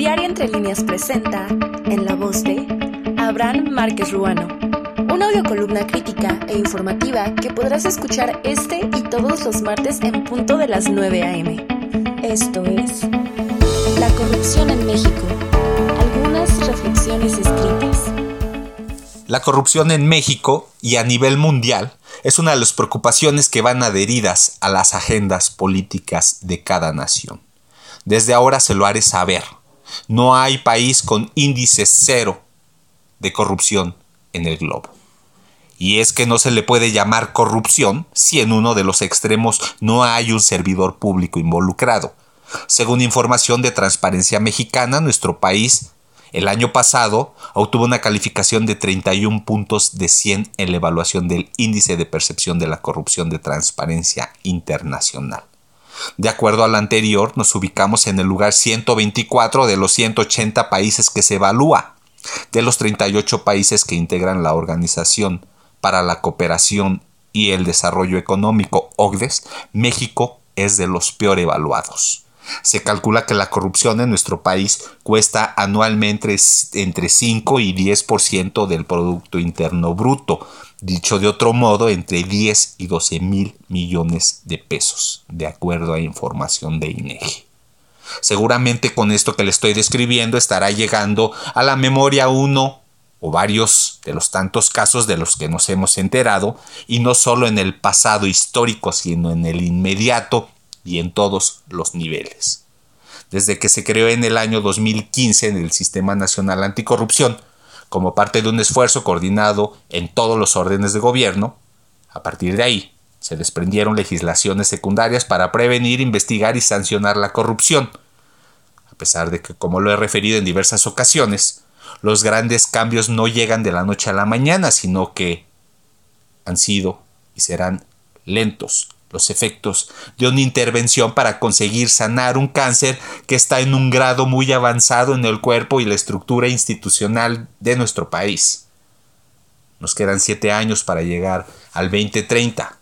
Diario Entre Líneas presenta, en la voz de Abraham Márquez Ruano, una audiocolumna crítica e informativa que podrás escuchar este y todos los martes en punto de las 9 a.m. Esto es La corrupción en México. Algunas reflexiones escritas. La corrupción en México y a nivel mundial es una de las preocupaciones que van adheridas a las agendas políticas de cada nación. Desde ahora se lo haré saber. No hay país con índice cero de corrupción en el globo. Y es que no se le puede llamar corrupción si en uno de los extremos no hay un servidor público involucrado. Según información de Transparencia Mexicana, nuestro país el año pasado obtuvo una calificación de 31 puntos de 100 en la evaluación del índice de percepción de la corrupción de Transparencia Internacional. De acuerdo al anterior, nos ubicamos en el lugar 124 de los 180 países que se evalúa, de los 38 países que integran la Organización para la Cooperación y el Desarrollo Económico, OCDES, México es de los peor evaluados. Se calcula que la corrupción en nuestro país cuesta anualmente entre 5 y 10% del Producto Interno Bruto, dicho de otro modo, entre 10 y 12 mil millones de pesos, de acuerdo a información de INEGI. Seguramente con esto que le estoy describiendo estará llegando a la memoria uno o varios de los tantos casos de los que nos hemos enterado, y no solo en el pasado histórico, sino en el inmediato y en todos los niveles. Desde que se creó en el año 2015 en el Sistema Nacional Anticorrupción, como parte de un esfuerzo coordinado en todos los órdenes de gobierno, a partir de ahí se desprendieron legislaciones secundarias para prevenir, investigar y sancionar la corrupción, a pesar de que, como lo he referido en diversas ocasiones, los grandes cambios no llegan de la noche a la mañana, sino que han sido y serán lentos, los efectos de una intervención para conseguir sanar un cáncer que está en un grado muy avanzado en el cuerpo y la estructura institucional de nuestro país. Nos quedan siete años para llegar al 2030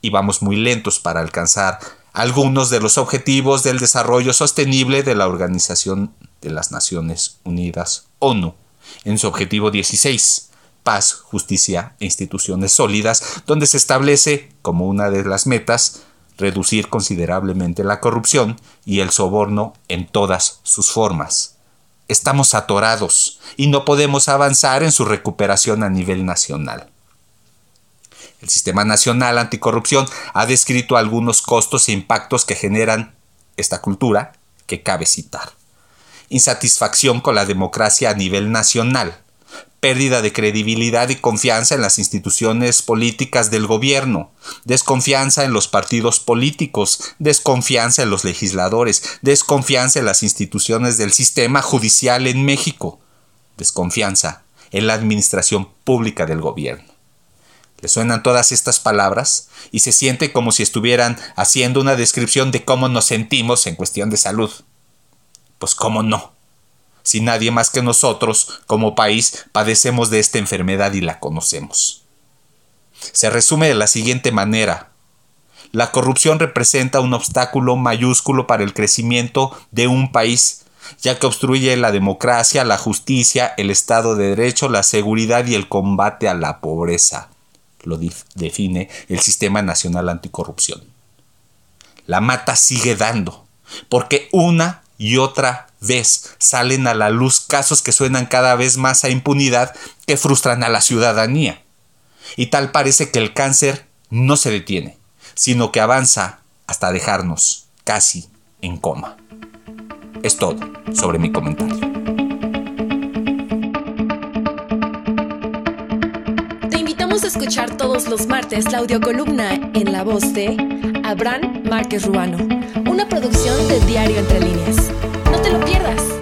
y vamos muy lentos para alcanzar algunos de los objetivos del desarrollo sostenible de la Organización de las Naciones Unidas, ONU, en su objetivo 16 paz, justicia e instituciones sólidas, donde se establece como una de las metas reducir considerablemente la corrupción y el soborno en todas sus formas. Estamos atorados y no podemos avanzar en su recuperación a nivel nacional. El Sistema Nacional Anticorrupción ha descrito algunos costos e impactos que generan esta cultura que cabe citar. Insatisfacción con la democracia a nivel nacional, pérdida de credibilidad y confianza en las instituciones políticas del gobierno, desconfianza en los partidos políticos, desconfianza en los legisladores, desconfianza en las instituciones del sistema judicial en México, desconfianza en la administración pública del gobierno. Le suenan todas estas palabras y se siente como si estuvieran haciendo una descripción de cómo nos sentimos en cuestión de salud. Pues cómo no si nadie más que nosotros, como país, padecemos de esta enfermedad y la conocemos. Se resume de la siguiente manera. La corrupción representa un obstáculo mayúsculo para el crecimiento de un país, ya que obstruye la democracia, la justicia, el Estado de Derecho, la seguridad y el combate a la pobreza. Lo define el Sistema Nacional Anticorrupción. La mata sigue dando, porque una y otra vez salen a la luz casos que suenan cada vez más a impunidad que frustran a la ciudadanía. Y tal parece que el cáncer no se detiene, sino que avanza hasta dejarnos casi en coma. Es todo sobre mi comentario. Te invitamos a escuchar todos los martes la audiocolumna en la voz de Abraham Márquez Ruano, una producción de Diario Entre Líneas. Te lo pierdas.